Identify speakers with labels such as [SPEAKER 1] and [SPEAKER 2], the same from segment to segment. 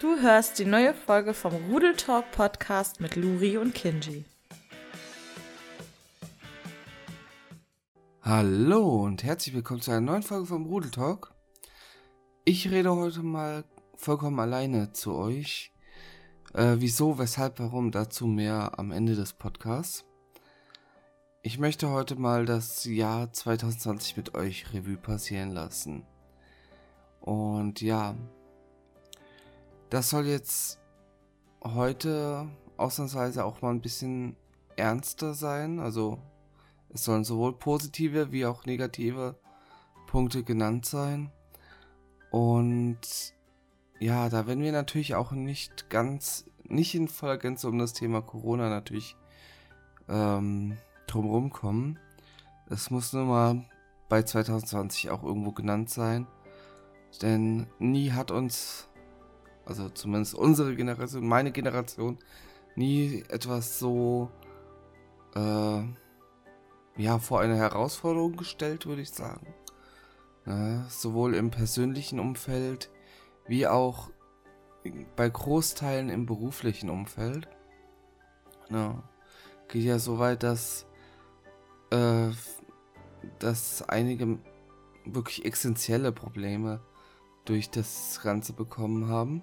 [SPEAKER 1] Du hörst die neue Folge vom Rudel Talk Podcast mit Luri und Kinji.
[SPEAKER 2] Hallo und herzlich willkommen zu einer neuen Folge vom Rudel Talk. Ich rede heute mal vollkommen alleine zu euch. Äh, wieso, weshalb, warum, dazu mehr am Ende des Podcasts. Ich möchte heute mal das Jahr 2020 mit euch Revue passieren lassen. Und ja, das soll jetzt heute ausnahmsweise auch mal ein bisschen ernster sein. Also es sollen sowohl positive wie auch negative Punkte genannt sein. Und ja, da werden wir natürlich auch nicht ganz, nicht in voller Gänze um das Thema Corona natürlich ähm, drumherum kommen. Es muss nur mal bei 2020 auch irgendwo genannt sein. Denn nie hat uns also zumindest unsere Generation, meine Generation, nie etwas so äh, ja vor eine Herausforderung gestellt, würde ich sagen. Ja, sowohl im persönlichen Umfeld wie auch bei Großteilen im beruflichen Umfeld. Ja, geht ja so weit, dass, äh, dass einige wirklich essentielle Probleme durch das Ganze bekommen haben.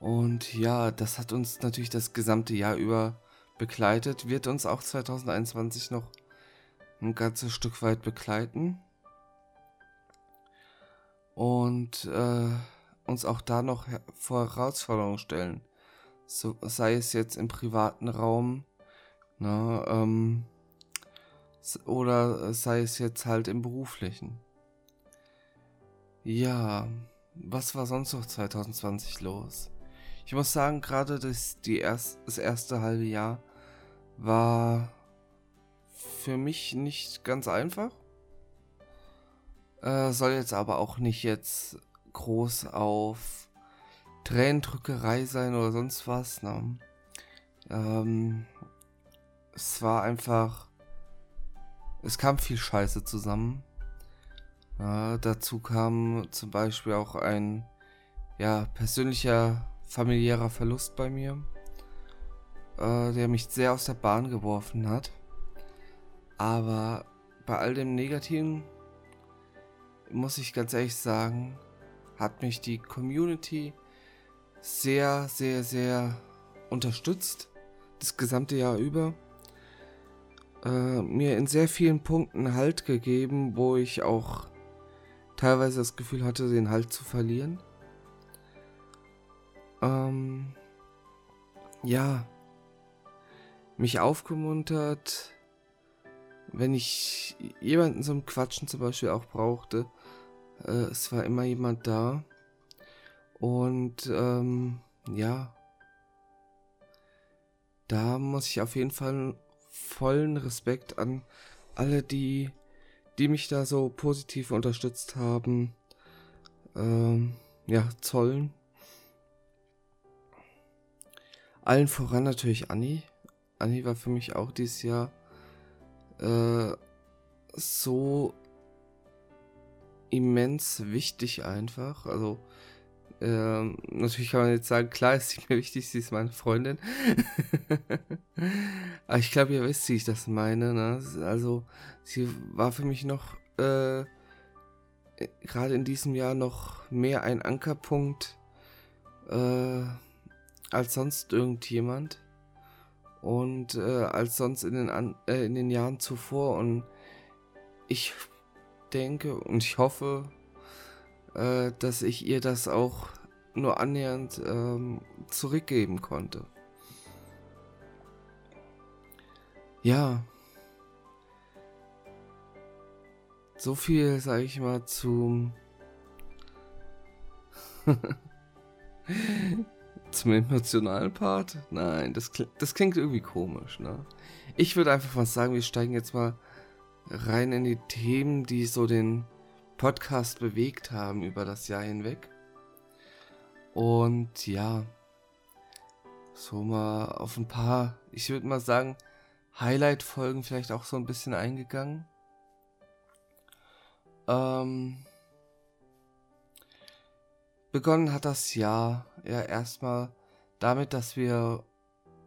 [SPEAKER 2] Und ja, das hat uns natürlich das gesamte Jahr über begleitet, wird uns auch 2021 noch ein ganzes Stück weit begleiten. Und äh, uns auch da noch vor Herausforderungen stellen. So, sei es jetzt im privaten Raum, ne, ähm, oder sei es jetzt halt im beruflichen. Ja, was war sonst noch 2020 los? Ich muss sagen, gerade das, erst, das erste halbe Jahr war für mich nicht ganz einfach. Äh, soll jetzt aber auch nicht jetzt groß auf Tränendrückerei sein oder sonst was. Ne? Ähm, es war einfach. Es kam viel Scheiße zusammen. Ja, dazu kam zum Beispiel auch ein ja, persönlicher familiärer Verlust bei mir, äh, der mich sehr aus der Bahn geworfen hat. Aber bei all dem Negativen muss ich ganz ehrlich sagen, hat mich die Community sehr, sehr, sehr unterstützt, das gesamte Jahr über. Äh, mir in sehr vielen Punkten Halt gegeben, wo ich auch teilweise das Gefühl hatte, den Halt zu verlieren. Ähm, ja, mich aufgemuntert, wenn ich jemanden zum Quatschen zum Beispiel auch brauchte. Äh, es war immer jemand da. Und ähm, ja, da muss ich auf jeden Fall vollen Respekt an alle, die, die mich da so positiv unterstützt haben, ähm, ja, zollen. Allen voran natürlich Anni. Anni war für mich auch dieses Jahr äh, so immens wichtig einfach. Also äh, natürlich kann man jetzt sagen, klar ist sie mir wichtig, sie ist meine Freundin. Aber ich glaube, ihr wisst, wie ich das meine. Ne? Also sie war für mich noch äh, gerade in diesem Jahr noch mehr ein Ankerpunkt. Äh, als sonst irgendjemand und äh, als sonst in den, An äh, in den Jahren zuvor. Und ich denke und ich hoffe, äh, dass ich ihr das auch nur annähernd ähm, zurückgeben konnte. Ja. So viel, sage ich mal, zum Zum emotionalen Part? Nein, das, klingt, das klingt irgendwie komisch, ne? Ich würde einfach mal sagen, wir steigen jetzt mal rein in die Themen, die so den Podcast bewegt haben über das Jahr hinweg. Und ja, so mal auf ein paar, ich würde mal sagen, Highlight-Folgen vielleicht auch so ein bisschen eingegangen. Ähm, begonnen hat das Jahr ja erstmal damit, dass wir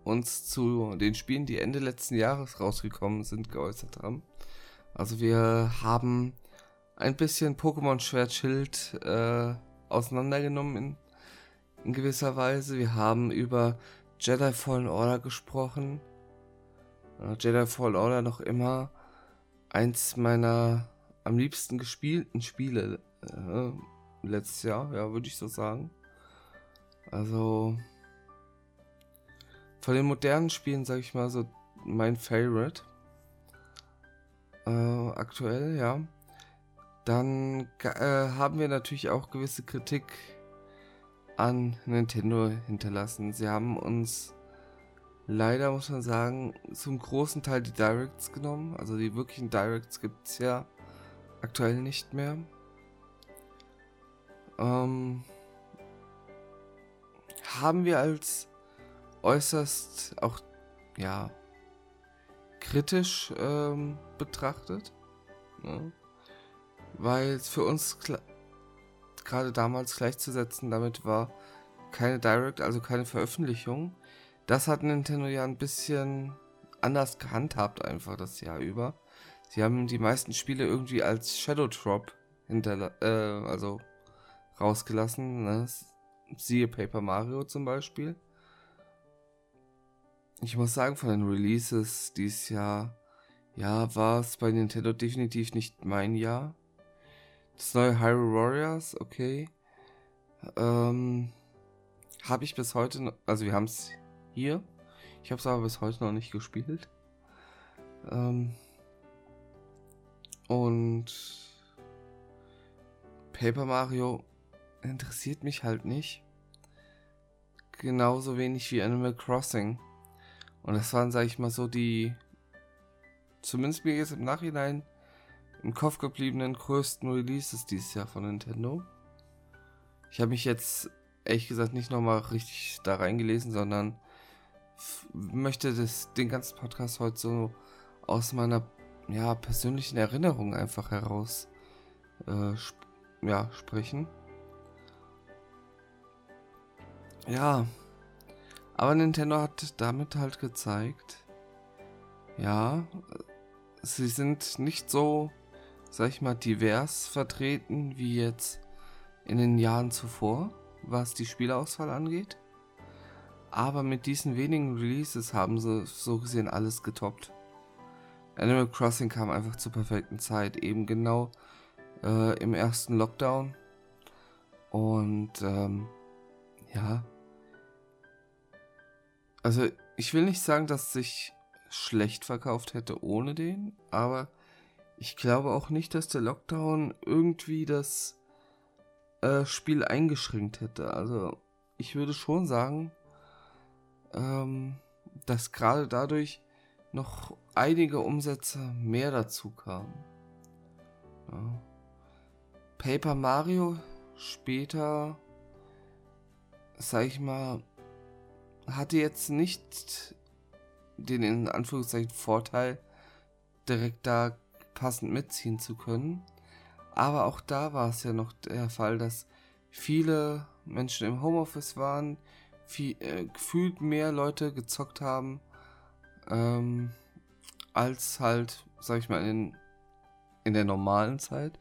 [SPEAKER 2] uns zu den Spielen, die Ende letzten Jahres rausgekommen sind, geäußert haben. Also wir haben ein bisschen Pokémon Schwert Schild äh, auseinandergenommen in, in gewisser Weise. Wir haben über Jedi Fallen Order gesprochen. Äh, Jedi Fallen Order noch immer eins meiner am liebsten gespielten Spiele äh, letztes Jahr, ja, würde ich so sagen. Also von den modernen Spielen, sage ich mal, so mein Favorite. Äh, aktuell, ja. Dann äh, haben wir natürlich auch gewisse Kritik an Nintendo hinterlassen. Sie haben uns leider, muss man sagen, zum großen Teil die Directs genommen. Also die wirklichen Directs gibt es ja aktuell nicht mehr. Ähm, haben wir als äußerst auch, ja, kritisch ähm, betrachtet. Ne? Weil es für uns gerade damals gleichzusetzen damit war keine Direct, also keine Veröffentlichung. Das hat Nintendo ja ein bisschen anders gehandhabt einfach das Jahr über. Sie haben die meisten Spiele irgendwie als Shadow Drop hinter, äh, also rausgelassen. Ne? Siehe Paper Mario zum Beispiel. Ich muss sagen, von den Releases dieses Jahr, ja, war es bei Nintendo definitiv nicht mein Jahr. Das neue Hyrule Warriors, okay. Ähm, habe ich bis heute also wir haben es hier. Ich habe es aber bis heute noch nicht gespielt. Ähm, und Paper Mario interessiert mich halt nicht. Genauso wenig wie Animal Crossing. Und das waren, sag ich mal, so die, zumindest mir jetzt im Nachhinein, im Kopf gebliebenen größten Releases dieses Jahr von Nintendo. Ich habe mich jetzt ehrlich gesagt nicht nochmal richtig da reingelesen, sondern möchte das, den ganzen Podcast heute so aus meiner ja, persönlichen Erinnerung einfach heraus äh, sp ja, sprechen. Ja, aber Nintendo hat damit halt gezeigt, ja, sie sind nicht so, sag ich mal, divers vertreten wie jetzt in den Jahren zuvor, was die Spielauswahl angeht. Aber mit diesen wenigen Releases haben sie so gesehen alles getoppt. Animal Crossing kam einfach zur perfekten Zeit, eben genau äh, im ersten Lockdown. Und ähm, ja, also ich will nicht sagen, dass sich schlecht verkauft hätte ohne den, aber ich glaube auch nicht, dass der Lockdown irgendwie das äh, Spiel eingeschränkt hätte. Also ich würde schon sagen, ähm, dass gerade dadurch noch einige Umsätze mehr dazu kamen. Ja. Paper Mario später, sag ich mal, hatte jetzt nicht den in Anführungszeichen Vorteil, direkt da passend mitziehen zu können. Aber auch da war es ja noch der Fall, dass viele Menschen im Homeoffice waren, viel, äh, gefühlt mehr Leute gezockt haben, ähm, als halt, sag ich mal, in, in der normalen Zeit.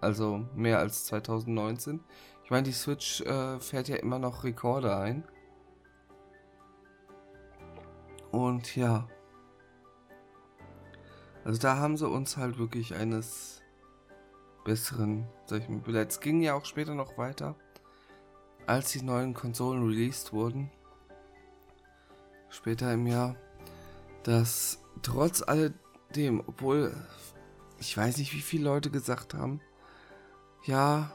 [SPEAKER 2] Also mehr als 2019. Ich meine, die Switch äh, fährt ja immer noch Rekorde ein. Und ja. Also da haben sie uns halt wirklich eines besseren, sag ich mal, Es ging ja auch später noch weiter, als die neuen Konsolen released wurden. Später im Jahr, dass trotz alledem, obwohl ich weiß nicht, wie viele Leute gesagt haben, ja,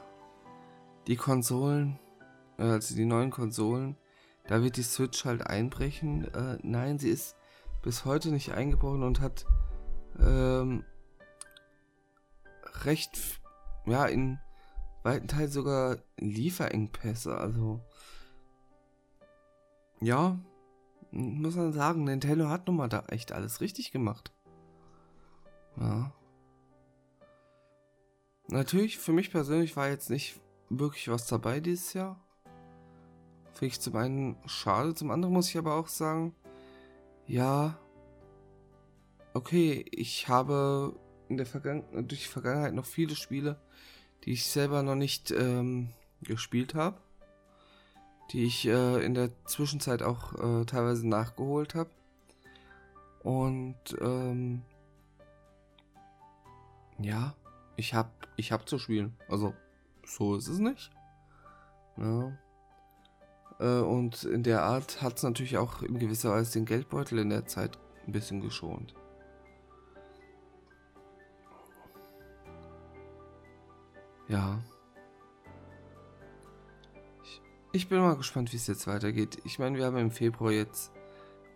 [SPEAKER 2] die Konsolen, also die neuen Konsolen, da wird die Switch halt einbrechen. Äh, nein, sie ist bis heute nicht eingebrochen und hat ähm, recht, ja, in weiten Teilen sogar Lieferengpässe. Also, ja, muss man sagen, Nintendo hat nun mal da echt alles richtig gemacht. Ja. Natürlich, für mich persönlich war jetzt nicht wirklich was dabei dieses Jahr. Finde ich zum einen schade, zum anderen muss ich aber auch sagen, ja, okay, ich habe in der Vergangen durch die Vergangenheit noch viele Spiele, die ich selber noch nicht ähm, gespielt habe, die ich äh, in der Zwischenzeit auch äh, teilweise nachgeholt habe. Und ähm, ja, ich hab, ich hab zu spielen. Also, so ist es nicht. Ja. Äh, und in der Art hat es natürlich auch in gewisser Weise den Geldbeutel in der Zeit ein bisschen geschont. Ja. Ich, ich bin mal gespannt, wie es jetzt weitergeht. Ich meine, wir haben im Februar jetzt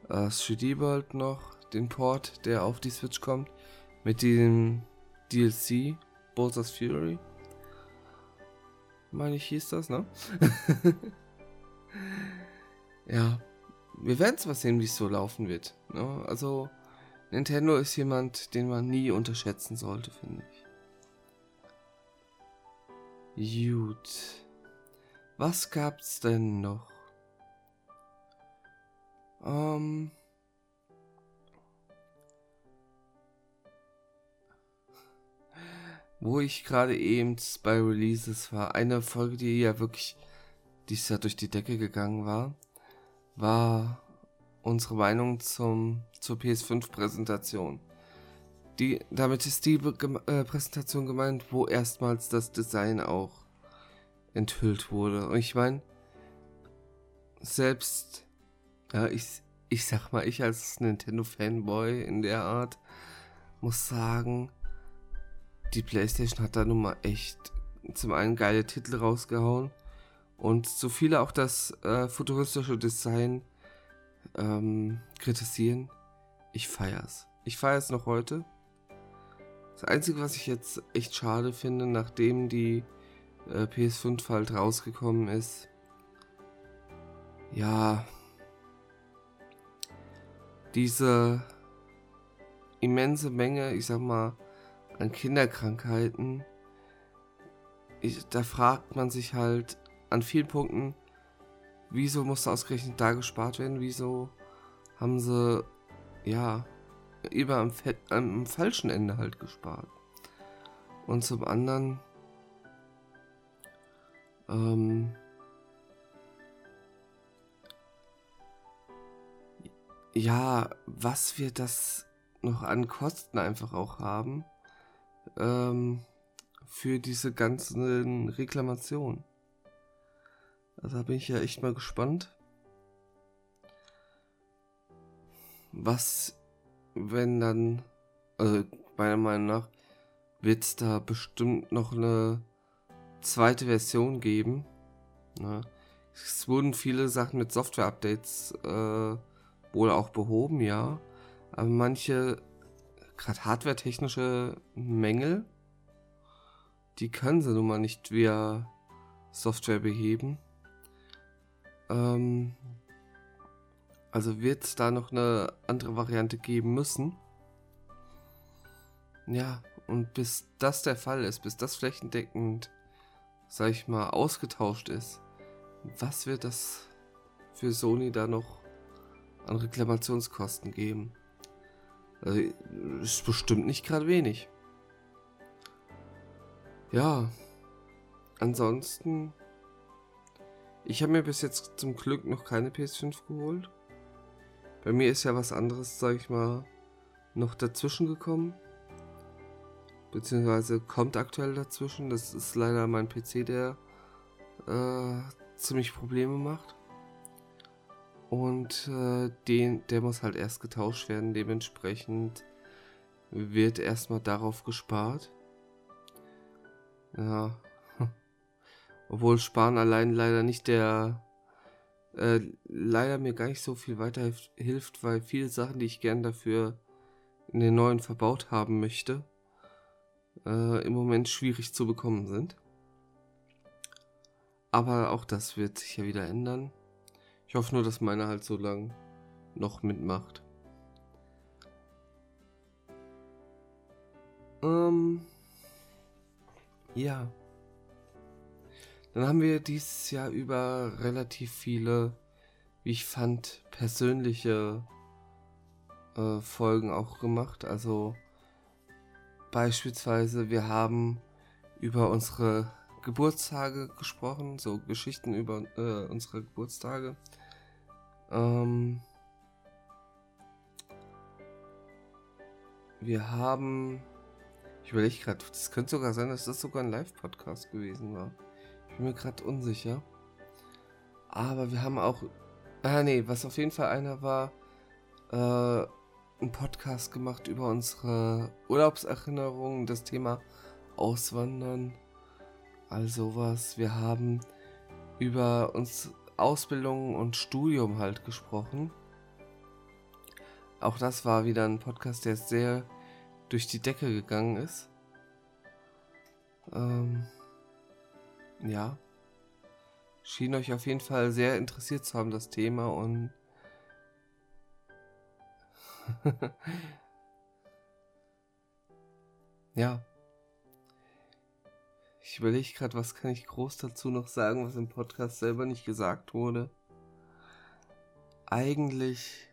[SPEAKER 2] äh, 3D World noch, den Port, der auf die Switch kommt, mit dem DLC, Bowser's Fury. Meine ich, hieß das, ne? ja, wir werden es mal sehen, wie es so laufen wird. Ne? Also, Nintendo ist jemand, den man nie unterschätzen sollte, finde ich. Gut. Was gab's denn noch? Ähm. wo ich gerade eben bei Releases war, eine Folge, die ja wirklich dieses Jahr durch die Decke gegangen war, war unsere Meinung zum, zur PS5-Präsentation. Die, damit ist die äh, Präsentation gemeint, wo erstmals das Design auch enthüllt wurde. Und ich meine, selbst, ja, ich, ich sag mal, ich als Nintendo-Fanboy in der Art muss sagen, die PlayStation hat da nun mal echt zum einen geile Titel rausgehauen und so viele auch das äh, futuristische Design ähm, kritisieren. Ich feier's. Ich feier's noch heute. Das Einzige, was ich jetzt echt schade finde, nachdem die äh, PS5 halt rausgekommen ist, ja, diese immense Menge, ich sag mal, an Kinderkrankheiten, ich, da fragt man sich halt an vielen Punkten, wieso musste ausgerechnet da gespart werden, wieso haben sie, ja, über am, am falschen Ende halt gespart. Und zum anderen, ähm, ja, was wir das noch an Kosten einfach auch haben ähm, für diese ganzen Reklamationen. Also da bin ich ja echt mal gespannt. Was, wenn dann, also meiner Meinung nach, wird es da bestimmt noch eine zweite Version geben. Ne? Es wurden viele Sachen mit Software-Updates äh, wohl auch behoben, ja. Aber manche gerade hardware-technische Mängel, die können sie nun mal nicht via Software beheben. Ähm, also wird es da noch eine andere Variante geben müssen. Ja, und bis das der Fall ist, bis das flächendeckend, sag ich mal, ausgetauscht ist, was wird das für Sony da noch an Reklamationskosten geben? Also, ist bestimmt nicht gerade wenig. Ja. Ansonsten. Ich habe mir bis jetzt zum Glück noch keine PS5 geholt. Bei mir ist ja was anderes, sag ich mal, noch dazwischen gekommen. Beziehungsweise kommt aktuell dazwischen. Das ist leider mein PC, der äh, ziemlich Probleme macht. Und äh, den, der muss halt erst getauscht werden. Dementsprechend wird erstmal darauf gespart. Ja. Obwohl Sparen allein leider nicht der. Äh, leider mir gar nicht so viel weiterhilft, weil viele Sachen, die ich gern dafür in den neuen verbaut haben möchte, äh, im Moment schwierig zu bekommen sind. Aber auch das wird sich ja wieder ändern. Ich hoffe nur, dass meine halt so lang noch mitmacht. Ähm. Ja. Dann haben wir dieses Jahr über relativ viele, wie ich fand, persönliche äh, Folgen auch gemacht. Also beispielsweise, wir haben über unsere Geburtstage gesprochen, so Geschichten über äh, unsere Geburtstage. Ähm, wir haben, ich überlege gerade, das könnte sogar sein, dass das sogar ein Live-Podcast gewesen war. Bin mir gerade unsicher. Aber wir haben auch, ah nee, was auf jeden Fall einer war, äh, ein Podcast gemacht über unsere Urlaubserinnerungen, das Thema Auswandern, all sowas. Wir haben über uns Ausbildung und Studium halt gesprochen. Auch das war wieder ein Podcast, der sehr durch die Decke gegangen ist. Ähm, ja. Schien euch auf jeden Fall sehr interessiert zu haben, das Thema und ja. Ich überlege gerade, was kann ich groß dazu noch sagen, was im Podcast selber nicht gesagt wurde. Eigentlich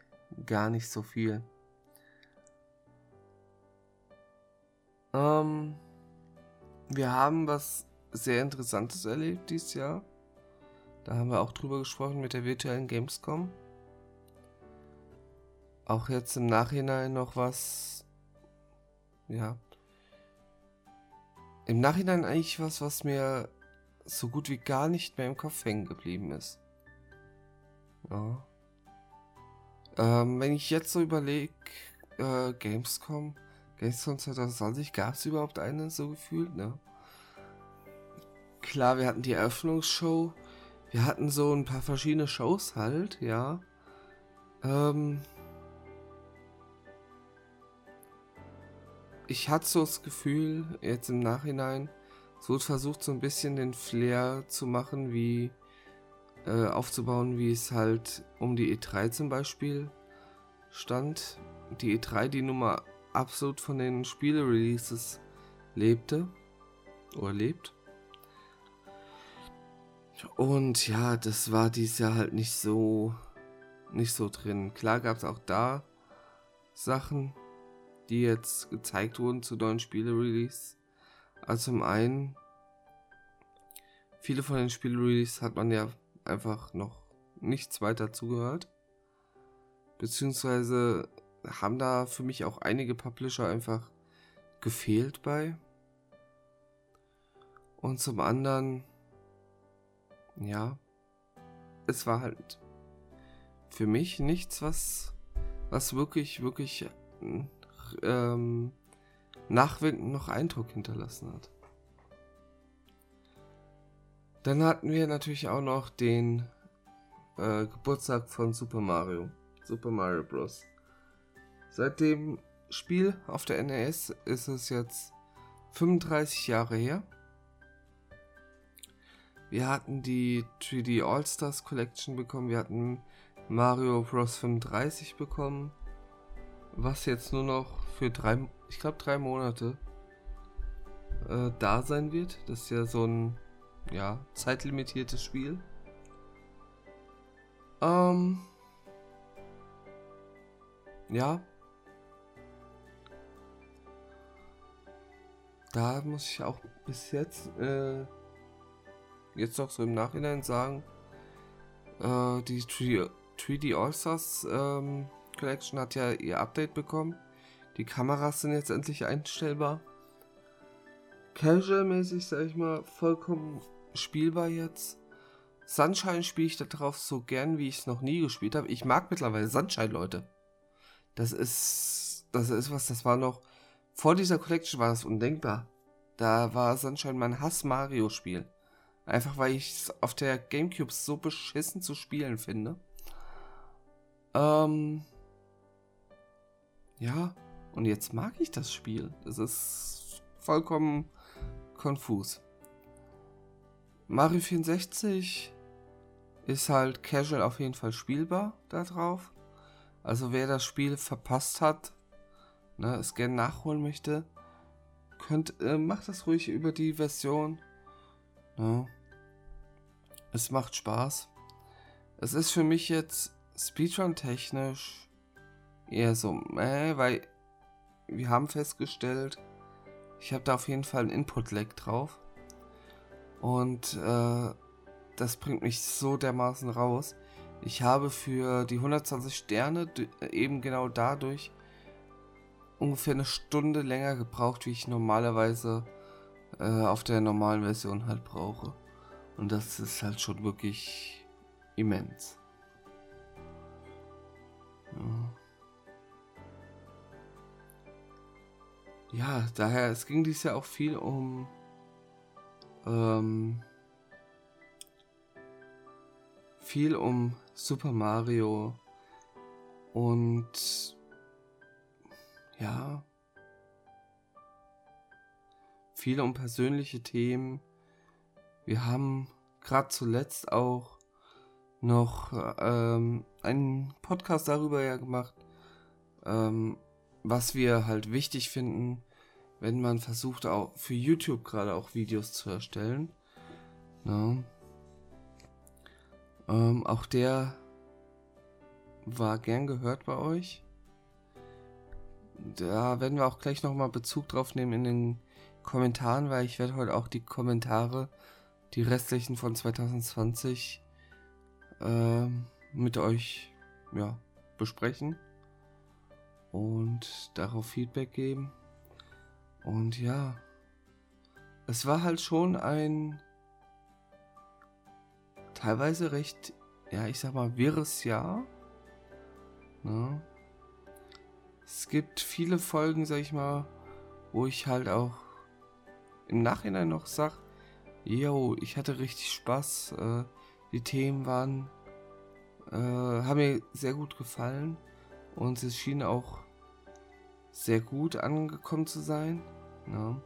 [SPEAKER 2] gar nicht so viel. Ähm, wir haben was sehr Interessantes erlebt dieses Jahr. Da haben wir auch drüber gesprochen mit der virtuellen Gamescom. Auch jetzt im Nachhinein noch was. Ja, im Nachhinein eigentlich was, was mir so gut wie gar nicht mehr im Kopf hängen geblieben ist. Ja. Ähm, wenn ich jetzt so überlege, äh, Gamescom, Gamescom 2020, gab es überhaupt eine so gefühlt, ne? Klar, wir hatten die Eröffnungsshow, wir hatten so ein paar verschiedene Shows halt, ja. Ähm, ich hatte so das Gefühl, jetzt im Nachhinein, es wurde versucht, so ein bisschen den Flair zu machen, wie äh, aufzubauen, wie es halt um die E3 zum Beispiel stand. Die E3, die Nummer absolut von den Spiele-Releases lebte oder lebt. Und ja, das war dieses Jahr halt nicht so nicht so drin. Klar gab es auch da Sachen, die jetzt gezeigt wurden zu neuen Spiele-Release. Also zum einen, viele von den Spiele-Release hat man ja einfach noch nichts weiter zugehört. Beziehungsweise haben da für mich auch einige Publisher einfach gefehlt bei. Und zum anderen, ja, es war halt für mich nichts, was, was wirklich, wirklich ähm, nachwirkend noch Eindruck hinterlassen hat. Dann hatten wir natürlich auch noch den äh, Geburtstag von Super Mario. Super Mario Bros. Seit dem Spiel auf der NES ist es jetzt 35 Jahre her. Wir hatten die 3D All-Stars Collection bekommen, wir hatten Mario Bros 35 bekommen, was jetzt nur noch für drei, ich glaube drei Monate äh, da sein wird. Das ist ja so ein ja, zeitlimitiertes Spiel. Ähm, ja. Da muss ich auch bis jetzt, äh, jetzt auch so im Nachhinein sagen, äh, die 3D All-Stars ähm, Collection hat ja ihr Update bekommen. Die Kameras sind jetzt endlich einstellbar. Casual-mäßig, sag ich mal, vollkommen spielbar jetzt. Sunshine spiele ich darauf so gern, wie ich es noch nie gespielt habe. Ich mag mittlerweile Sunshine, Leute. Das ist, das ist was, das war noch, vor dieser Collection war das undenkbar. Da war Sunshine mein Hass-Mario-Spiel. Einfach weil ich es auf der Gamecube so beschissen zu spielen finde. Ähm, ja, und jetzt mag ich das Spiel. Es ist vollkommen konfus. Mario 64 ist halt casual auf jeden Fall spielbar da drauf. Also wer das Spiel verpasst hat, ne, es gerne nachholen möchte, könnt, äh, macht das ruhig über die Version. Ne. Es macht Spaß. Es ist für mich jetzt Speedrun-technisch eher so, äh, weil wir haben festgestellt, ich habe da auf jeden Fall ein Input-Lag drauf. Und äh, das bringt mich so dermaßen raus. Ich habe für die 120 Sterne eben genau dadurch ungefähr eine Stunde länger gebraucht, wie ich normalerweise äh, auf der normalen Version halt brauche. Und das ist halt schon wirklich immens. Ja. ja, daher, es ging dies ja auch viel um ähm, viel um Super Mario und ja, viel um persönliche Themen. Wir haben gerade zuletzt auch noch ähm, einen Podcast darüber ja gemacht, ähm, was wir halt wichtig finden, wenn man versucht, auch für YouTube gerade auch Videos zu erstellen. Ja. Ähm, auch der war gern gehört bei euch. Da werden wir auch gleich nochmal Bezug drauf nehmen in den Kommentaren, weil ich werde heute auch die Kommentare, die restlichen von 2020, äh, mit euch ja, besprechen und darauf Feedback geben. Und ja, es war halt schon ein teilweise recht, ja, ich sag mal, wirres Jahr. Ne? Es gibt viele Folgen, sag ich mal, wo ich halt auch im Nachhinein noch sag, yo, ich hatte richtig Spaß. Äh, die Themen waren, äh, haben mir sehr gut gefallen und es schien auch sehr gut angekommen zu sein. Ja.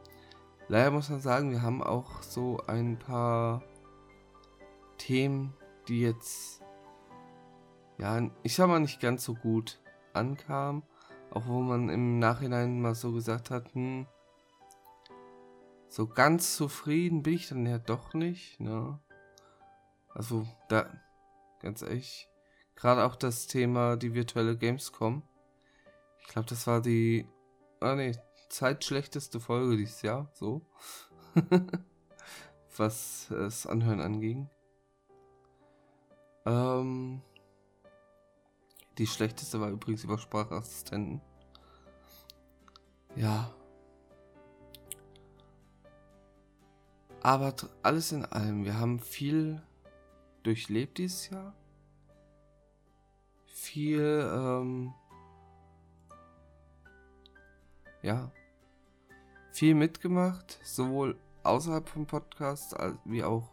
[SPEAKER 2] Leider muss man sagen, wir haben auch so ein paar Themen, die jetzt, ja, ich sag mal, nicht ganz so gut ankamen. Auch wo man im Nachhinein mal so gesagt hat, hm, so ganz zufrieden bin ich dann ja doch nicht, ne? Also, da, ganz ehrlich, gerade auch das Thema die virtuelle Gamescom. Ich glaube, das war die, ah ne, zweitschlechteste Folge dieses Jahr, so. Was das Anhören anging. Ähm, die schlechteste war übrigens über Sprachassistenten. Ja. Aber alles in allem, wir haben viel durchlebt dieses Jahr. Viel, ähm, ja, viel mitgemacht, sowohl außerhalb vom Podcast wie auch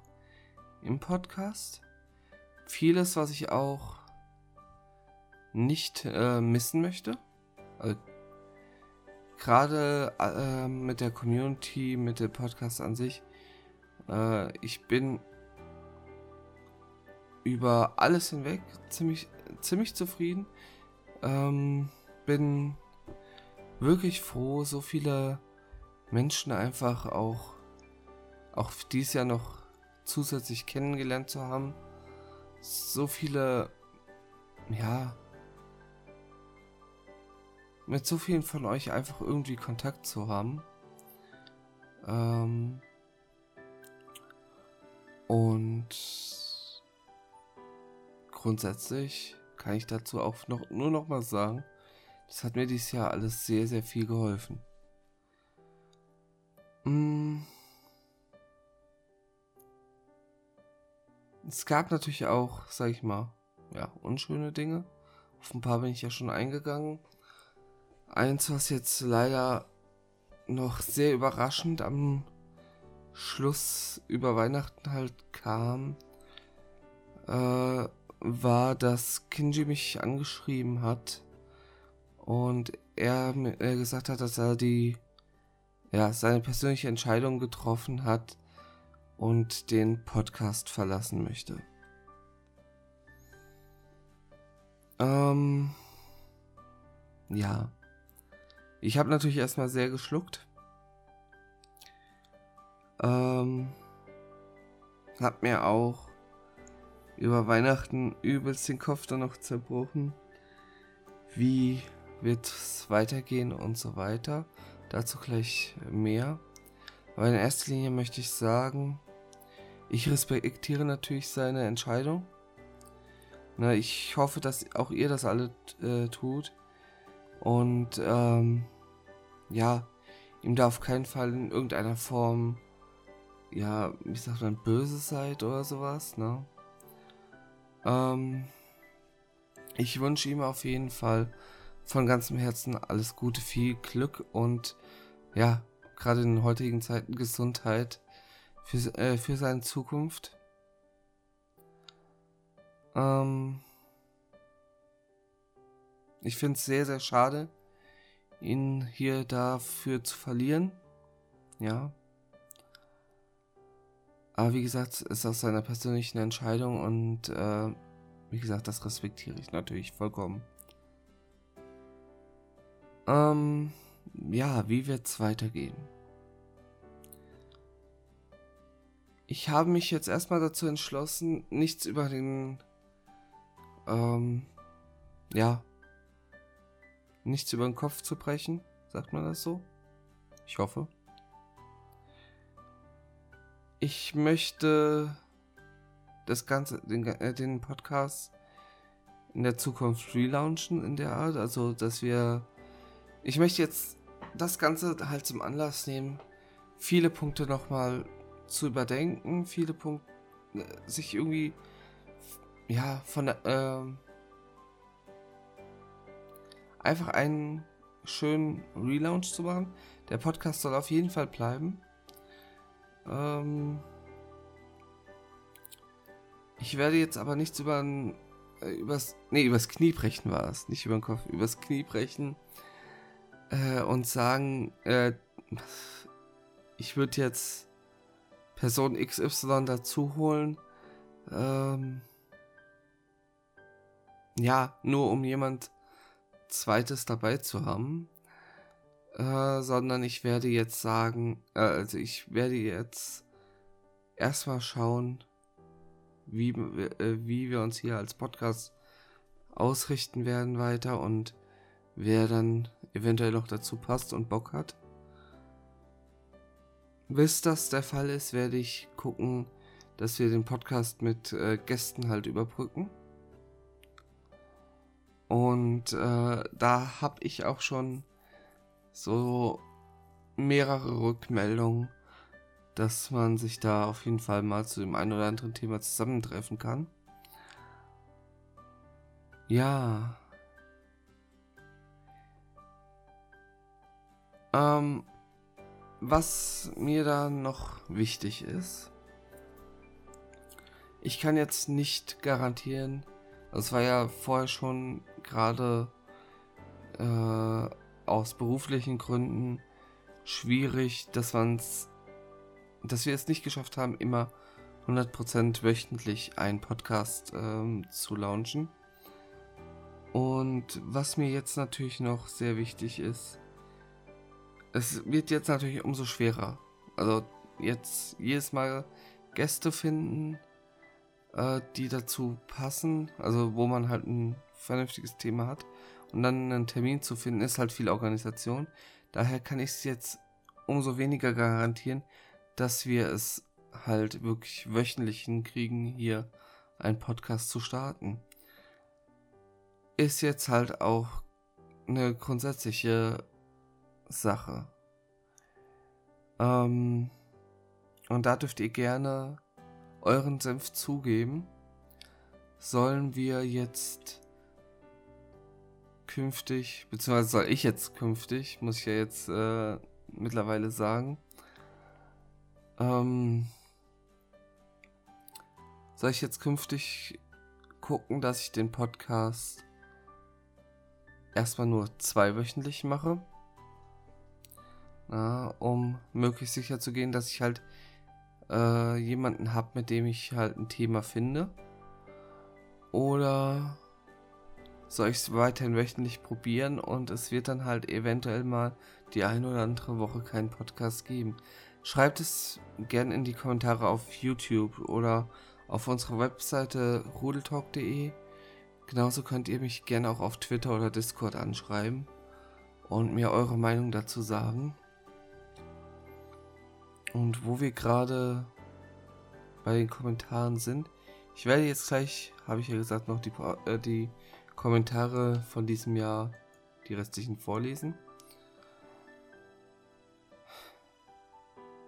[SPEAKER 2] im Podcast vieles, was ich auch nicht äh, missen möchte. Also, Gerade äh, mit der Community, mit dem Podcast an sich. Äh, ich bin über alles hinweg ziemlich, ziemlich zufrieden. Ähm, bin wirklich froh, so viele Menschen einfach auch, auch dies Jahr noch zusätzlich kennengelernt zu haben so viele, ja, mit so vielen von euch einfach irgendwie Kontakt zu haben. Ähm, und grundsätzlich kann ich dazu auch noch, nur noch mal sagen, das hat mir dieses Jahr alles sehr, sehr viel geholfen. Mmh. Es gab natürlich auch, sag ich mal, ja, unschöne Dinge. Auf ein paar bin ich ja schon eingegangen. Eins, was jetzt leider noch sehr überraschend am Schluss über Weihnachten halt kam, äh, war, dass Kinji mich angeschrieben hat und er mir gesagt hat, dass er die, ja, seine persönliche Entscheidung getroffen hat, und den Podcast verlassen möchte. Ähm, ja. Ich habe natürlich erstmal sehr geschluckt. Ähm, hab mir auch über Weihnachten übelst den Kopf dann noch zerbrochen. Wie wird es weitergehen und so weiter. Dazu gleich mehr. Aber in erster Linie möchte ich sagen, ich respektiere natürlich seine Entscheidung. Na, ich hoffe, dass auch ihr das alle äh, tut. Und ähm, ja, ihm da auf keinen Fall in irgendeiner Form, ja, wie sagt man, böse seid oder sowas, ne? Ähm, ich wünsche ihm auf jeden Fall von ganzem Herzen alles Gute, viel Glück und ja, gerade in den heutigen Zeiten Gesundheit für, äh, für seine Zukunft. Ähm, ich finde es sehr, sehr schade, ihn hier dafür zu verlieren. Ja. Aber wie gesagt, es ist aus seiner persönlichen Entscheidung und äh, wie gesagt, das respektiere ich natürlich vollkommen. Ähm, ja, wie wird's weitergehen? Ich habe mich jetzt erstmal dazu entschlossen, nichts über den, ähm, ja, nichts über den Kopf zu brechen. Sagt man das so? Ich hoffe. Ich möchte das Ganze, den, äh, den Podcast in der Zukunft relaunchen in der Art. Also, dass wir. Ich möchte jetzt das Ganze halt zum Anlass nehmen, viele Punkte nochmal zu überdenken, viele Punkte äh, sich irgendwie ja von äh, einfach einen schönen Relaunch zu machen. Der Podcast soll auf jeden Fall bleiben. Ähm, ich werde jetzt aber nichts über äh, übers, nee, übers Knie brechen war es, nicht über den Kopf, übers Knie brechen äh, und sagen, äh, ich würde jetzt Person XY dazu holen, ähm, ja, nur um jemand zweites dabei zu haben, äh, sondern ich werde jetzt sagen, äh, also ich werde jetzt erstmal schauen, wie, äh, wie wir uns hier als Podcast ausrichten werden weiter und wer dann eventuell noch dazu passt und Bock hat. Bis das der Fall ist, werde ich gucken, dass wir den Podcast mit äh, Gästen halt überbrücken. Und äh, da habe ich auch schon so mehrere Rückmeldungen, dass man sich da auf jeden Fall mal zu dem einen oder anderen Thema zusammentreffen kann. Ja. Ähm, was mir da noch wichtig ist, ich kann jetzt nicht garantieren, es war ja vorher schon gerade äh, aus beruflichen Gründen schwierig, dass man's, dass wir es nicht geschafft haben, immer 100% wöchentlich einen Podcast ähm, zu launchen. Und was mir jetzt natürlich noch sehr wichtig ist, es wird jetzt natürlich umso schwerer. Also jetzt jedes Mal Gäste finden, äh, die dazu passen, also wo man halt ein vernünftiges Thema hat. Und dann einen Termin zu finden, ist halt viel Organisation. Daher kann ich es jetzt umso weniger garantieren, dass wir es halt wirklich wöchentlich hinkriegen, hier einen Podcast zu starten. Ist jetzt halt auch eine grundsätzliche Sache. Ähm, und da dürft ihr gerne euren Senf zugeben. Sollen wir jetzt künftig, beziehungsweise soll ich jetzt künftig, muss ich ja jetzt äh, mittlerweile sagen, ähm, soll ich jetzt künftig gucken, dass ich den Podcast erstmal nur zweiwöchentlich mache? Ja, um möglichst sicher zu gehen, dass ich halt äh, jemanden habe, mit dem ich halt ein Thema finde. Oder soll ich es weiterhin wöchentlich probieren und es wird dann halt eventuell mal die eine oder andere Woche keinen Podcast geben. Schreibt es gerne in die Kommentare auf YouTube oder auf unserer Webseite rudeltalk.de. Genauso könnt ihr mich gerne auch auf Twitter oder Discord anschreiben und mir eure Meinung dazu sagen. Und wo wir gerade bei den Kommentaren sind, ich werde jetzt gleich, habe ich ja gesagt, noch die, äh, die Kommentare von diesem Jahr, die restlichen vorlesen.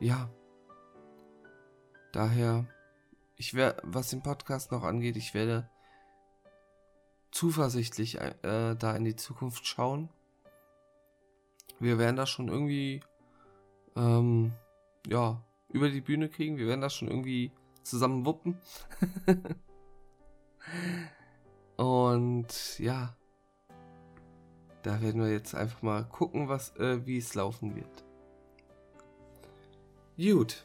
[SPEAKER 2] Ja. Daher, ich werde, was den Podcast noch angeht, ich werde zuversichtlich äh, da in die Zukunft schauen. Wir werden das schon irgendwie, ähm, ja, über die Bühne kriegen. Wir werden das schon irgendwie zusammen wuppen. Und ja, da werden wir jetzt einfach mal gucken, was, äh, wie es laufen wird. Gut.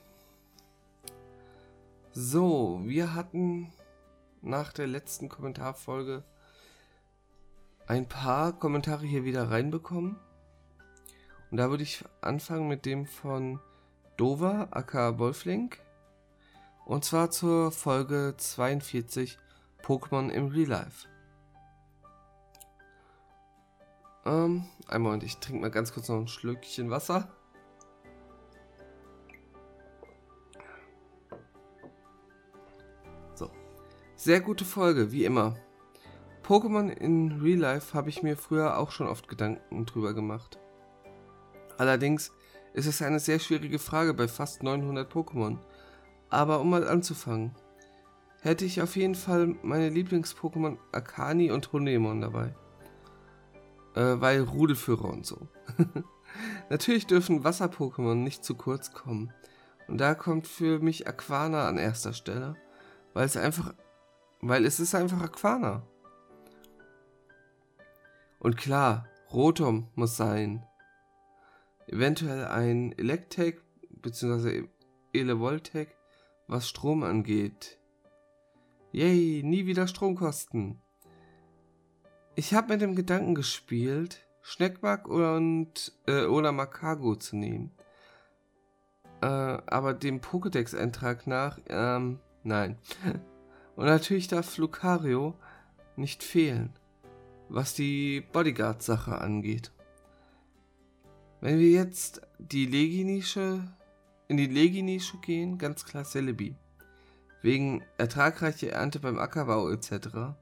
[SPEAKER 2] So, wir hatten nach der letzten Kommentarfolge ein paar Kommentare hier wieder reinbekommen. Und da würde ich anfangen mit dem von Dover, aka Wolflink. Und zwar zur Folge 42 Pokémon im Real Life. Ähm, einen Moment, ich trinke mal ganz kurz noch ein Schlückchen Wasser. So. Sehr gute Folge, wie immer. Pokémon in Real Life habe ich mir früher auch schon oft Gedanken drüber gemacht. Allerdings ist es eine sehr schwierige Frage bei fast 900 Pokémon. Aber um mal anzufangen, hätte ich auf jeden Fall meine Lieblings-Pokémon Akani und Honemon dabei. Äh, weil Rudelführer und so. Natürlich dürfen Wasser-Pokémon nicht zu kurz kommen. Und da kommt für mich Aquana an erster Stelle. Weil es einfach. Weil es ist einfach Aquana. Und klar, Rotom muss sein. Eventuell ein Electek bzw. Elevoltec, was Strom angeht. Yay, nie wieder Stromkosten. Ich habe mit dem Gedanken gespielt, Schneckback und äh, oder Makago zu nehmen. Äh, aber dem Pokédex-Eintrag nach, ähm, nein. Und natürlich darf Lucario nicht fehlen, was die Bodyguard-Sache angeht. Wenn wir jetzt die Legi-Nische, in die Legi-Nische gehen, ganz klar Celebi. Wegen ertragreicher Ernte beim Ackerbau etc.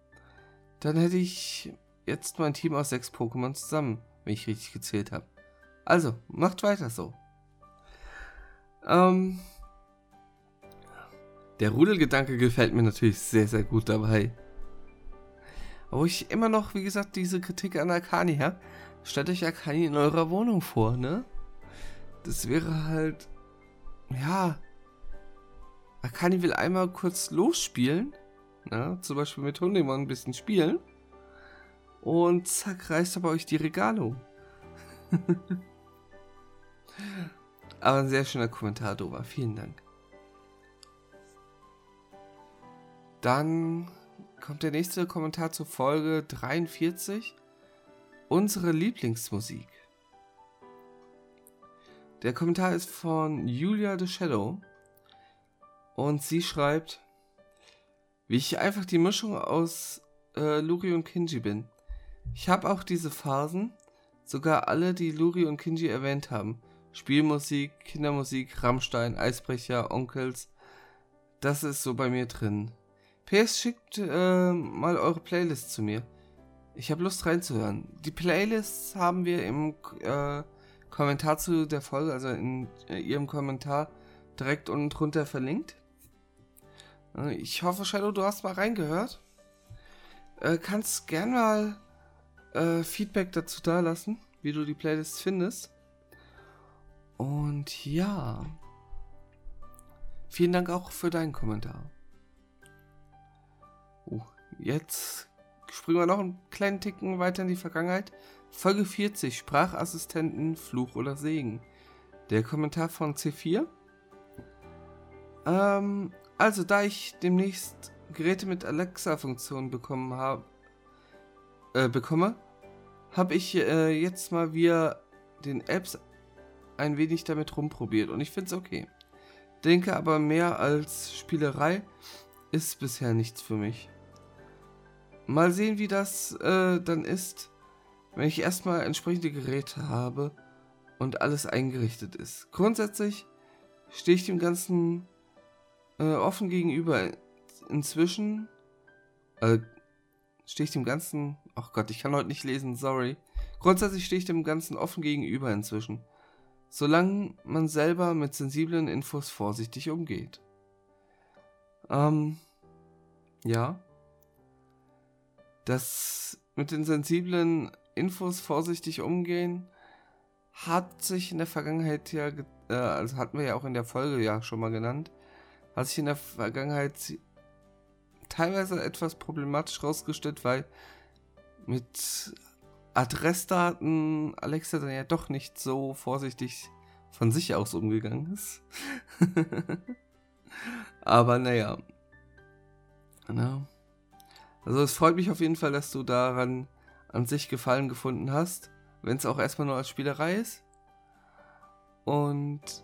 [SPEAKER 2] Dann hätte ich jetzt mein Team aus sechs Pokémon zusammen, wenn ich richtig gezählt habe. Also, macht weiter so. Ähm, der Rudelgedanke gefällt mir natürlich sehr, sehr gut dabei. Wo ich immer noch, wie gesagt, diese Kritik an Akani habe, stellt euch Akani in eurer Wohnung vor, ne? Das wäre halt, ja, Akani will einmal kurz losspielen, ne? zum Beispiel mit Hundemon ein bisschen spielen und zack, reißt er bei euch die Regale um. Aber ein sehr schöner Kommentar, Dova. Vielen Dank. Dann kommt der nächste Kommentar zur Folge 43. Unsere Lieblingsmusik. Der Kommentar ist von Julia the Shadow. Und sie schreibt, wie ich einfach die Mischung aus äh, Luri und Kinji bin. Ich habe auch diese Phasen, sogar alle, die Luri und Kinji erwähnt haben. Spielmusik, Kindermusik, Rammstein, Eisbrecher, Onkels. Das ist so bei mir drin. PS schickt äh, mal eure Playlist zu mir. Ich habe Lust reinzuhören. Die Playlists haben wir im äh, Kommentar zu der Folge, also in äh, ihrem Kommentar direkt unten drunter verlinkt. Ich hoffe, Shadow, du hast mal reingehört. Äh, kannst gern mal äh, Feedback dazu da lassen, wie du die Playlist findest. Und ja. Vielen Dank auch für deinen Kommentar. Uh, jetzt springen wir noch einen kleinen Ticken weiter in die Vergangenheit. Folge 40, Sprachassistenten, Fluch oder Segen. Der Kommentar von C4. Ähm, also, da ich demnächst Geräte mit Alexa-Funktion bekommen habe, äh, bekomme, habe ich äh, jetzt mal via den Apps ein wenig damit rumprobiert und ich finde es okay. Denke aber mehr als Spielerei ist bisher nichts für mich. Mal sehen, wie das äh, dann ist, wenn ich erstmal entsprechende Geräte habe und alles eingerichtet ist. Grundsätzlich stehe ich dem Ganzen äh, offen gegenüber. Inzwischen äh, stehe ich dem Ganzen. Ach Gott, ich kann heute nicht lesen, sorry. Grundsätzlich stehe ich dem Ganzen offen gegenüber inzwischen. Solange man selber mit sensiblen Infos vorsichtig umgeht. Ähm, ja. Das mit den sensiblen Infos vorsichtig umgehen hat sich in der Vergangenheit ja, äh, also hatten wir ja auch in der Folge ja schon mal genannt, hat sich in der Vergangenheit teilweise etwas problematisch rausgestellt, weil mit Adressdaten Alexa dann ja doch nicht so vorsichtig von sich aus umgegangen ist. Aber naja. Na. Also es freut mich auf jeden Fall, dass du daran an sich Gefallen gefunden hast, wenn es auch erstmal nur als Spielerei ist. Und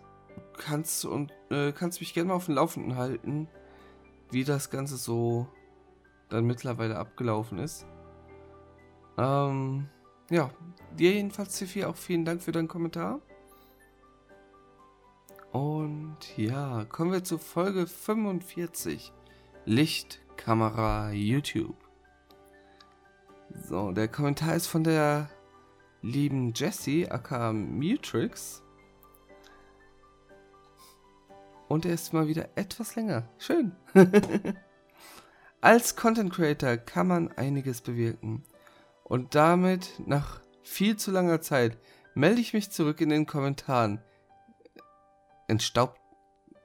[SPEAKER 2] kannst und äh, kannst mich gerne mal auf dem Laufenden halten, wie das Ganze so dann mittlerweile abgelaufen ist. Ähm, ja, dir jedenfalls, Tiffy, auch vielen Dank für deinen Kommentar. Und ja, kommen wir zu Folge 45. Licht, Kamera, YouTube. So, der Kommentar ist von der lieben Jessie, aka Mutrix. Und er ist mal wieder etwas länger. Schön. Als Content Creator kann man einiges bewirken. Und damit, nach viel zu langer Zeit, melde ich mich zurück in den Kommentaren. Entstaubt,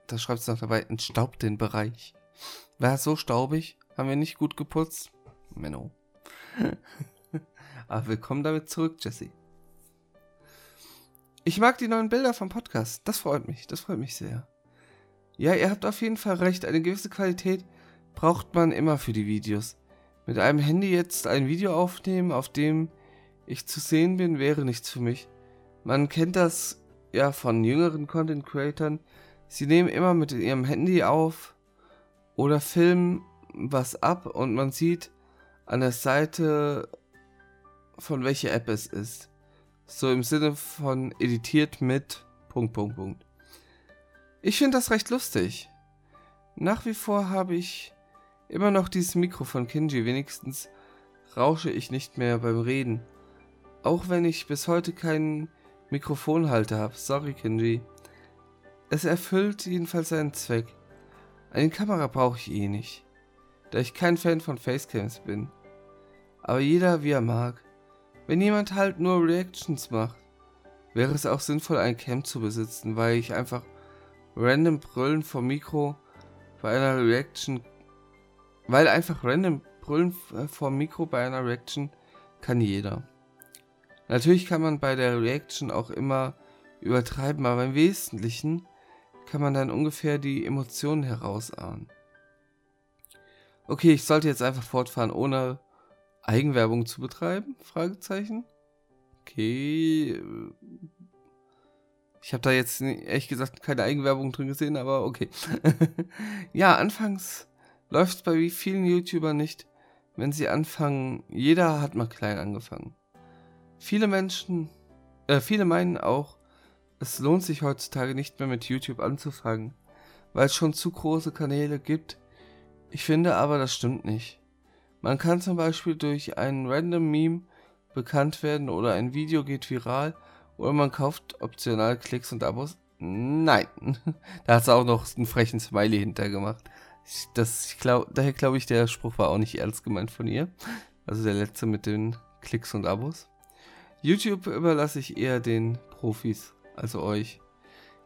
[SPEAKER 2] da schreibt es noch dabei, entstaubt den Bereich. War so staubig? Haben wir nicht gut geputzt? Menno. Aber willkommen damit zurück, Jesse. Ich mag die neuen Bilder vom Podcast. Das freut mich. Das freut mich sehr. Ja, ihr habt auf jeden Fall recht. Eine gewisse Qualität braucht man immer für die Videos. Mit einem Handy jetzt ein Video aufnehmen, auf dem ich zu sehen bin, wäre nichts für mich. Man kennt das ja von jüngeren Content Creatern. Sie nehmen immer mit ihrem Handy auf oder filmen was ab und man sieht an der Seite von welcher App es ist. So im Sinne von editiert mit Punkt, Punkt, Punkt. Ich finde das recht lustig. Nach wie vor habe ich immer noch dieses Mikro von Kinji, wenigstens rausche ich nicht mehr beim Reden. Auch wenn ich bis heute keinen Mikrofonhalter habe. Sorry, Kinji. Es erfüllt jedenfalls seinen Zweck. Eine Kamera brauche ich eh nicht, da ich kein Fan von Facecams bin. Aber jeder wie er mag. Wenn jemand halt nur Reactions macht, wäre es auch sinnvoll, ein Cam zu besitzen, weil ich einfach random brüllen vom Mikro bei einer Reaction, weil einfach random brüllen vom Mikro bei einer Reaction kann jeder. Natürlich kann man bei der Reaction auch immer übertreiben, aber im Wesentlichen kann man dann ungefähr die Emotionen herausahnen. Okay, ich sollte jetzt einfach fortfahren, ohne Eigenwerbung zu betreiben? Fragezeichen. Okay. Ich habe da jetzt ehrlich gesagt keine Eigenwerbung drin gesehen, aber okay. ja, anfangs läuft es bei vielen YouTubern nicht, wenn sie anfangen. Jeder hat mal klein angefangen. Viele Menschen, äh, viele meinen auch, es lohnt sich heutzutage nicht mehr mit YouTube anzufangen, weil es schon zu große Kanäle gibt. Ich finde aber, das stimmt nicht. Man kann zum Beispiel durch einen random Meme bekannt werden oder ein Video geht viral oder man kauft optional Klicks und Abos. Nein, da hat es auch noch einen frechen Smiley hintergemacht. Das, glaub, daher glaube ich, der Spruch war auch nicht ernst gemeint von ihr. Also der letzte mit den Klicks und Abos. YouTube überlasse ich eher den Profis, also euch.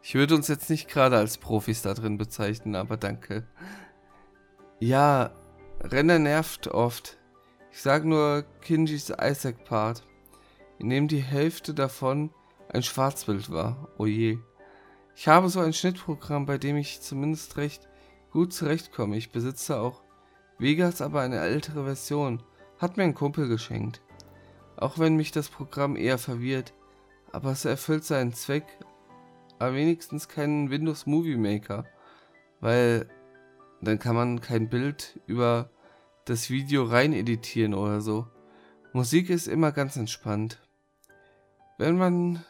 [SPEAKER 2] Ich würde uns jetzt nicht gerade als Profis da drin bezeichnen, aber danke. Ja, Renner nervt oft. Ich sag nur Kinjis Isaac-Part, in dem die Hälfte davon ein Schwarzbild war. Oh je. Ich habe so ein Schnittprogramm, bei dem ich zumindest recht gut zurechtkomme. Ich besitze auch Vegas, aber eine ältere Version. Hat mir ein Kumpel geschenkt. Auch wenn mich das Programm eher verwirrt, aber es erfüllt seinen Zweck, aber wenigstens keinen Windows Movie Maker, weil dann kann man kein Bild über das Video rein editieren oder so. Musik ist immer ganz entspannt, wenn man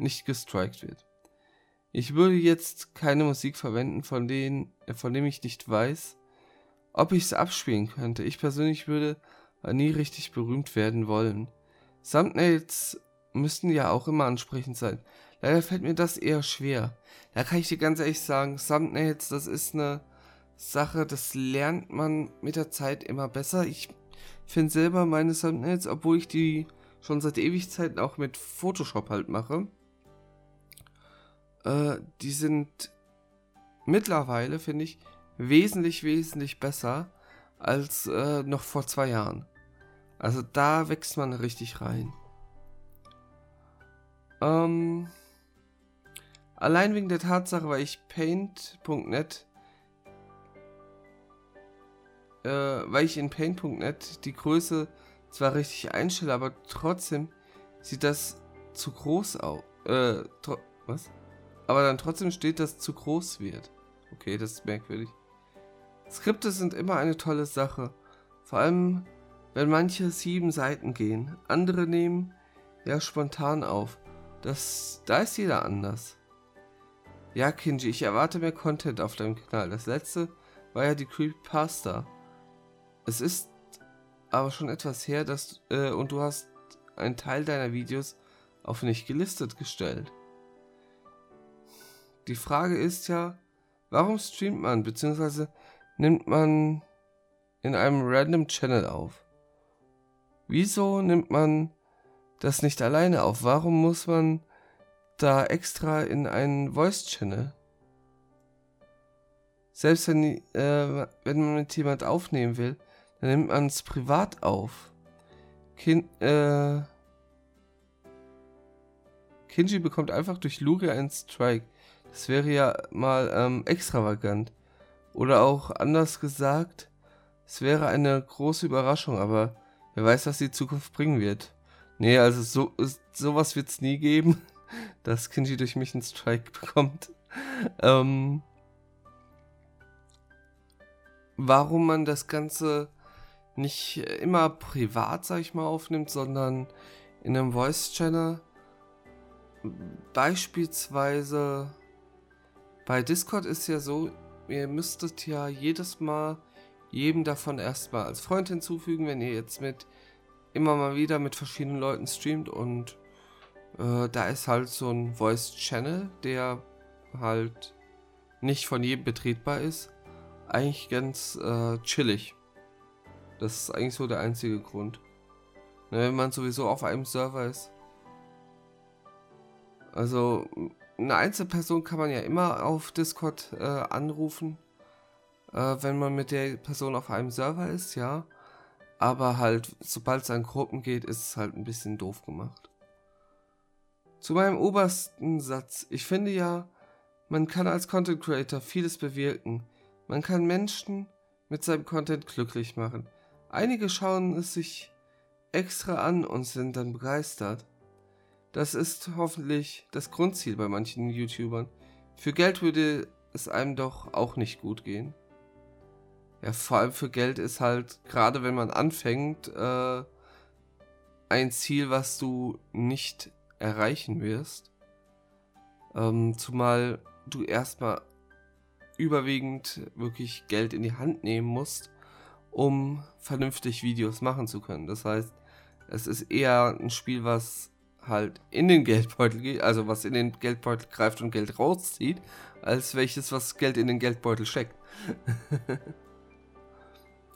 [SPEAKER 2] nicht gestrikt wird. Ich würde jetzt keine Musik verwenden, von denen, von dem ich nicht weiß, ob ich es abspielen könnte. Ich persönlich würde nie richtig berühmt werden wollen. Thumbnails müssten ja auch immer ansprechend sein. Leider fällt mir das eher schwer. Da kann ich dir ganz ehrlich sagen, Thumbnails, das ist eine Sache, das lernt man mit der Zeit immer besser. Ich finde selber meine Thumbnails, obwohl ich die schon seit Ewigkeiten auch mit Photoshop halt mache, äh, die sind mittlerweile, finde ich, wesentlich, wesentlich besser als äh, noch vor zwei Jahren. Also da wächst man richtig rein. Ähm, allein wegen der Tatsache, weil ich Paint.net, äh, weil ich in Paint.net die Größe zwar richtig einstelle, aber trotzdem sieht das zu groß aus. Äh, was? Aber dann trotzdem steht, dass zu groß wird. Okay, das ist merkwürdig. Skripte sind immer eine tolle Sache. Vor allem, wenn manche sieben Seiten gehen. Andere nehmen ja spontan auf. Das, da ist jeder anders. Ja, Kinji, ich erwarte mehr Content auf deinem Kanal. Das letzte war ja die Creepypasta. Es ist aber schon etwas her, dass äh, und du hast einen Teil deiner Videos auf nicht gelistet gestellt. Die Frage ist ja, warum streamt man bzw. nimmt man in einem random Channel auf? Wieso nimmt man das nicht alleine auf? Warum muss man da extra in einen Voice-Channel? Selbst wenn, äh, wenn man mit jemand aufnehmen will, dann nimmt man es privat auf. Kin äh, Kinji bekommt einfach durch Luria einen Strike. Das wäre ja mal ähm, extravagant. Oder auch anders gesagt, es wäre eine große Überraschung, aber wer weiß, was die Zukunft bringen wird. Nee, also so, sowas wird es nie geben, dass Kinji durch mich einen Strike bekommt. Ähm, warum man das Ganze nicht immer privat, sag ich mal, aufnimmt, sondern in einem Voice-Channel. Beispielsweise bei Discord ist ja so, ihr müsstet ja jedes Mal jedem davon erstmal als Freund hinzufügen, wenn ihr jetzt mit immer mal wieder mit verschiedenen Leuten streamt und äh, da ist halt so ein Voice Channel, der halt nicht von jedem betretbar ist. Eigentlich ganz äh, chillig. Das ist eigentlich so der einzige Grund. Ne, wenn man sowieso auf einem Server ist. Also eine Einzelperson kann man ja immer auf Discord äh, anrufen, äh, wenn man mit der Person auf einem Server ist, ja. Aber halt, sobald es an Gruppen geht, ist es halt ein bisschen doof gemacht. Zu meinem obersten Satz. Ich finde ja, man kann als Content Creator vieles bewirken. Man kann Menschen mit seinem Content glücklich machen. Einige schauen es sich extra an und sind dann begeistert. Das ist hoffentlich das Grundziel bei manchen YouTubern. Für Geld würde es einem doch auch nicht gut gehen. Ja, vor allem für Geld ist halt, gerade wenn man anfängt, äh, ein Ziel, was du nicht erreichen wirst. Ähm, zumal du erstmal überwiegend wirklich Geld in die Hand nehmen musst, um vernünftig Videos machen zu können. Das heißt, es ist eher ein Spiel, was halt in den Geldbeutel geht, also was in den Geldbeutel greift und Geld rauszieht, als welches, was Geld in den Geldbeutel steckt.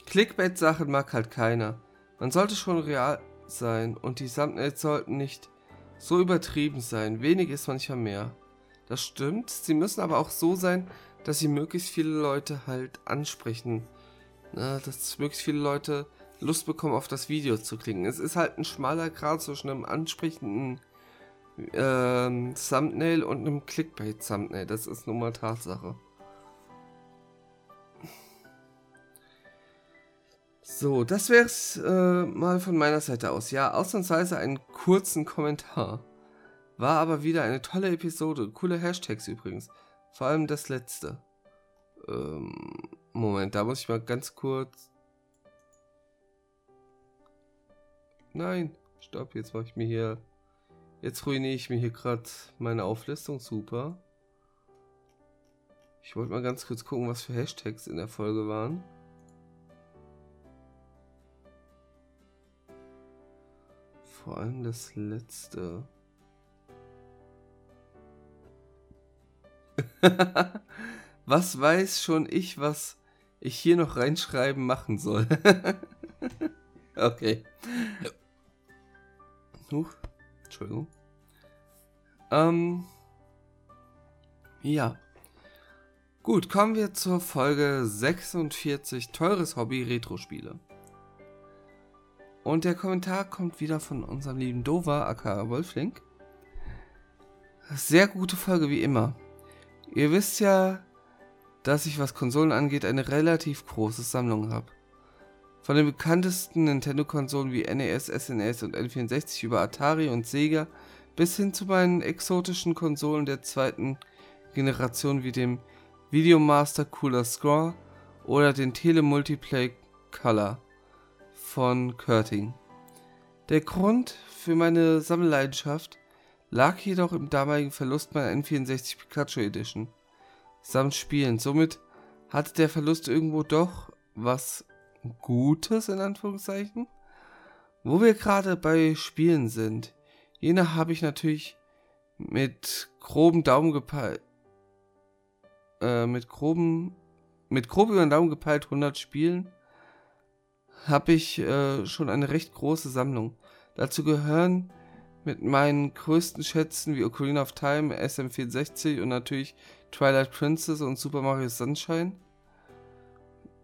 [SPEAKER 2] Clickbait-Sachen mag halt keiner. Man sollte schon real sein und die Thumbnails sollten nicht so übertrieben sein. Wenig ist manchmal mehr. Das stimmt, sie müssen aber auch so sein, dass sie möglichst viele Leute halt ansprechen. Na, dass möglichst viele Leute Lust bekommen, auf das Video zu klicken. Es ist halt ein schmaler Grad zwischen einem ansprechenden ähm, Thumbnail und einem Clickbait-Thumbnail. Das ist nun mal Tatsache. So, das wär's äh, mal von meiner Seite aus. Ja, ausnahmsweise einen kurzen Kommentar. War aber wieder eine tolle Episode. Coole Hashtags übrigens. Vor allem das letzte. Ähm, Moment, da muss ich mal ganz kurz. Nein, stopp, jetzt mache ich mir hier. Jetzt ruiniere ich mir hier gerade meine Auflistung. Super. Ich wollte mal ganz kurz gucken, was für Hashtags in der Folge waren. Vor allem das letzte. was weiß schon ich, was ich hier noch reinschreiben machen soll? okay. Huch. Entschuldigung. Ähm. Ja. Gut, kommen wir zur Folge 46 Teures Hobby Retro-Spiele. Und der Kommentar kommt wieder von unserem lieben Dover, aka Wolflink. Sehr gute Folge wie immer. Ihr wisst ja, dass ich, was Konsolen angeht, eine relativ große Sammlung habe. Von den bekanntesten Nintendo-Konsolen wie NES, SNES und N64 über Atari und Sega bis hin zu meinen exotischen Konsolen der zweiten Generation wie dem Videomaster Cooler Score oder den Telemultiplay Color von Curting. Der Grund für meine Sammelleidenschaft lag jedoch im damaligen Verlust meiner N64 Pikachu Edition samt Spielen. Somit hatte der Verlust irgendwo doch was Gutes in Anführungszeichen. Wo wir gerade bei Spielen sind, jene habe ich natürlich mit groben Daumen gepeilt, äh, mit groben, mit grob über den Daumen gepeilt 100 Spielen, habe ich äh, schon eine recht große Sammlung. Dazu gehören mit meinen größten Schätzen wie Ocarina of Time, SM64 und natürlich Twilight Princess und Super Mario Sunshine.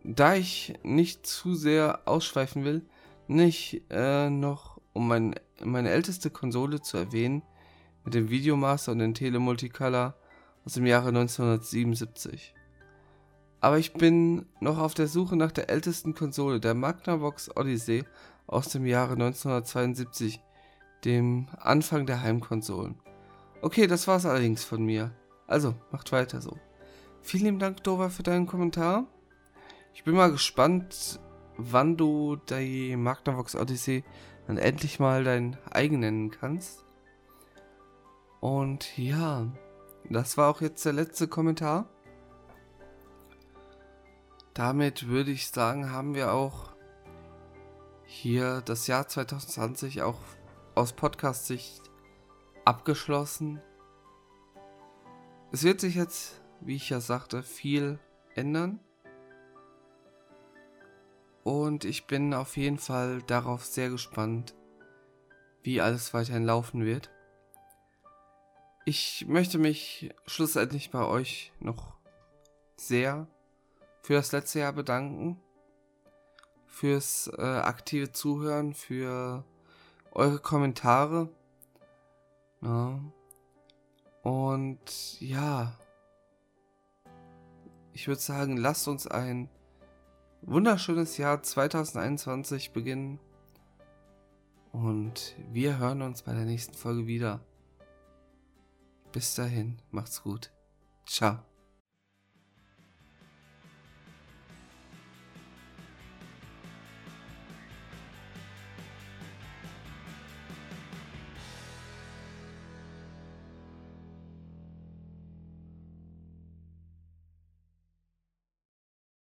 [SPEAKER 2] Da ich nicht zu sehr ausschweifen will, nicht äh, noch, um mein, meine älteste Konsole zu erwähnen, mit dem Videomaster und dem Telemulticolor aus dem Jahre 1977. Aber ich bin noch auf der Suche nach der ältesten Konsole, der Magnavox Odyssey aus dem Jahre 1972, dem Anfang der Heimkonsolen. Okay, das war's allerdings von mir. Also, macht weiter so. Vielen lieben Dank, Dover, für deinen Kommentar. Ich bin mal gespannt, wann du die Magnavox Odyssey dann endlich mal dein eigen nennen kannst. Und ja, das war auch jetzt der letzte Kommentar. Damit würde ich sagen, haben wir auch hier das Jahr 2020 auch aus Podcast-Sicht abgeschlossen. Es wird sich jetzt, wie ich ja sagte, viel ändern. Und ich bin auf jeden Fall darauf sehr gespannt, wie alles weiterhin laufen wird. Ich möchte mich schlussendlich bei euch noch sehr für das letzte Jahr bedanken, fürs äh, aktive Zuhören, für eure Kommentare. Ja. Und ja, ich würde sagen, lasst uns ein wunderschönes Jahr 2021 beginnen. Und wir hören uns bei der nächsten Folge wieder. Bis dahin, macht's gut. Ciao.